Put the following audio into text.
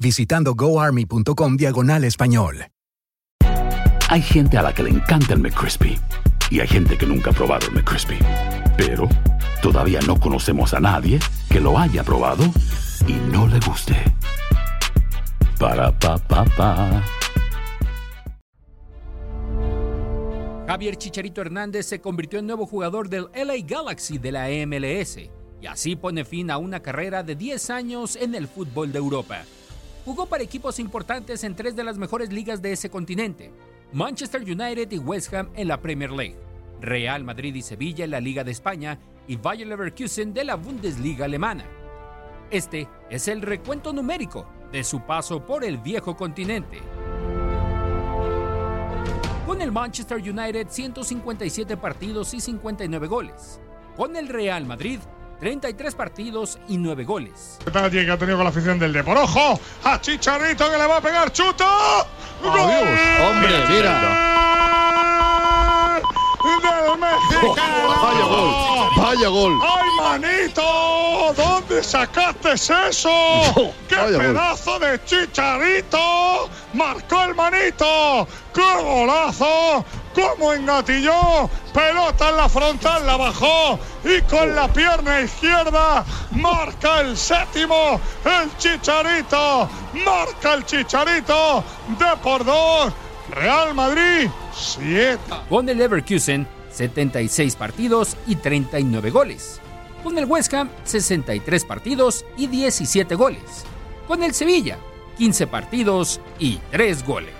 visitando goarmy.com diagonal español. Hay gente a la que le encanta el McCrispy y hay gente que nunca ha probado el McCrispy. Pero todavía no conocemos a nadie que lo haya probado y no le guste. Para pa pa pa. Javier Chicharito Hernández se convirtió en nuevo jugador del LA Galaxy de la MLS y así pone fin a una carrera de 10 años en el fútbol de Europa. Jugó para equipos importantes en tres de las mejores ligas de ese continente, Manchester United y West Ham en la Premier League, Real Madrid y Sevilla en la Liga de España y Bayer Leverkusen de la Bundesliga alemana. Este es el recuento numérico de su paso por el viejo continente. Con el Manchester United 157 partidos y 59 goles. Con el Real Madrid 33 partidos y 9 goles. Detalle que ha tenido con la afición del Depor. ¡Ojo! A Chicharito que le va a pegar chuto. Adiós. Hombre, mira. Del mexicano. Vaya gol. Vaya gol. ¡Ay, manito! ¿Dónde sacaste eso? ¡Qué Vaya gol. pedazo de chicharito! ¡Marcó el manito! ¡Qué golazo! ¿Cómo engatilló? Pelota en la frontal, la bajó y con la pierna izquierda marca el séptimo. El chicharito. Marca el chicharito de por dos. Real Madrid, siete. Con el Leverkusen 76 partidos y 39 goles. Con el West Ham 63 partidos y 17 goles. Con el Sevilla 15 partidos y 3 goles.